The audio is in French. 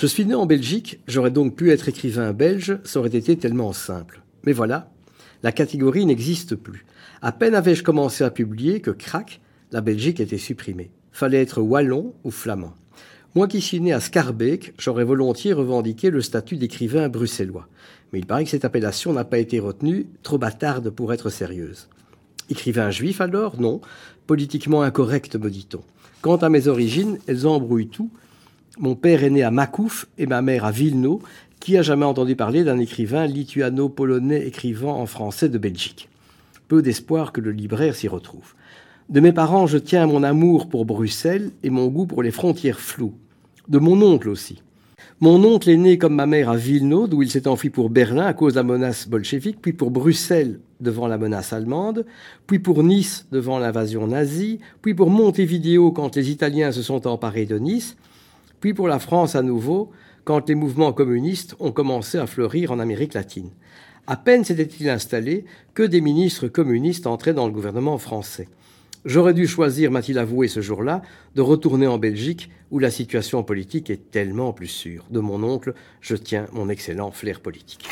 Je suis né en Belgique, j'aurais donc pu être écrivain belge, ça aurait été tellement simple. Mais voilà, la catégorie n'existe plus. À peine avais-je commencé à publier que, crac, la Belgique était supprimée. Fallait être wallon ou flamand. Moi qui suis né à Scarbeck, j'aurais volontiers revendiqué le statut d'écrivain bruxellois. Mais il paraît que cette appellation n'a pas été retenue, trop bâtarde pour être sérieuse. Écrivain juif alors Non. Politiquement incorrect, me dit-on. Quant à mes origines, elles embrouillent tout. Mon père est né à Makouf et ma mère à Vilno. Qui a jamais entendu parler d'un écrivain lituano-polonais écrivant en français de Belgique Peu d'espoir que le libraire s'y retrouve. De mes parents, je tiens mon amour pour Bruxelles et mon goût pour les frontières floues. De mon oncle aussi. Mon oncle est né comme ma mère à Vilno, d'où il s'est enfui pour Berlin à cause de la menace bolchevique, puis pour Bruxelles devant la menace allemande, puis pour Nice devant l'invasion nazie, puis pour Montevideo quand les Italiens se sont emparés de Nice, puis pour la France à nouveau quand les mouvements communistes ont commencé à fleurir en Amérique latine. À peine s'était-il installé que des ministres communistes entraient dans le gouvernement français. J'aurais dû choisir, m'a-t-il avoué ce jour-là, de retourner en Belgique où la situation politique est tellement plus sûre. De mon oncle, je tiens mon excellent flair politique.